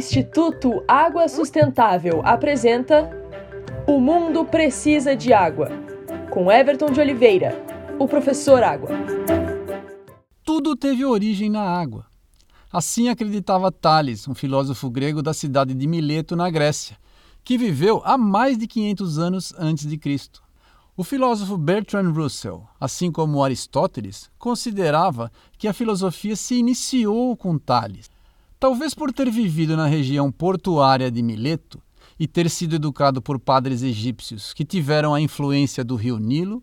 Instituto Água Sustentável apresenta O Mundo Precisa de Água, com Everton de Oliveira, o professor Água. Tudo teve origem na água. Assim acreditava Tales, um filósofo grego da cidade de Mileto, na Grécia, que viveu há mais de 500 anos antes de Cristo. O filósofo Bertrand Russell, assim como Aristóteles, considerava que a filosofia se iniciou com Tales. Talvez por ter vivido na região portuária de Mileto e ter sido educado por padres egípcios que tiveram a influência do rio Nilo,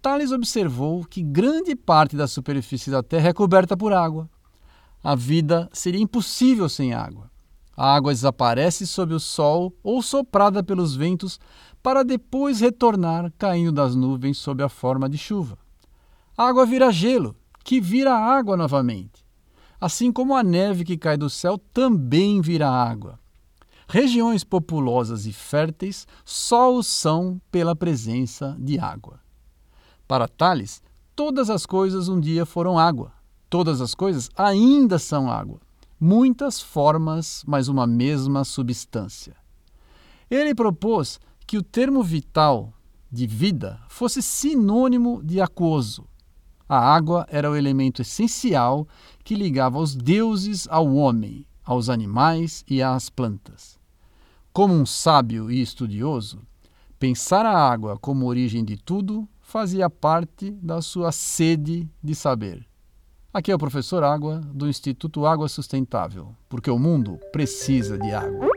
Tales observou que grande parte da superfície da Terra é coberta por água. A vida seria impossível sem água. A água desaparece sob o sol ou soprada pelos ventos para depois retornar caindo das nuvens sob a forma de chuva. A água vira gelo, que vira água novamente assim como a neve que cai do céu também vira água. Regiões populosas e férteis só o são pela presença de água. Para Tales, todas as coisas um dia foram água. Todas as coisas ainda são água. Muitas formas, mas uma mesma substância. Ele propôs que o termo vital de vida fosse sinônimo de aquoso, a água era o elemento essencial que ligava os deuses ao homem, aos animais e às plantas. Como um sábio e estudioso, pensar a água como origem de tudo fazia parte da sua sede de saber. Aqui é o professor Água do Instituto Água Sustentável, porque o mundo precisa de água.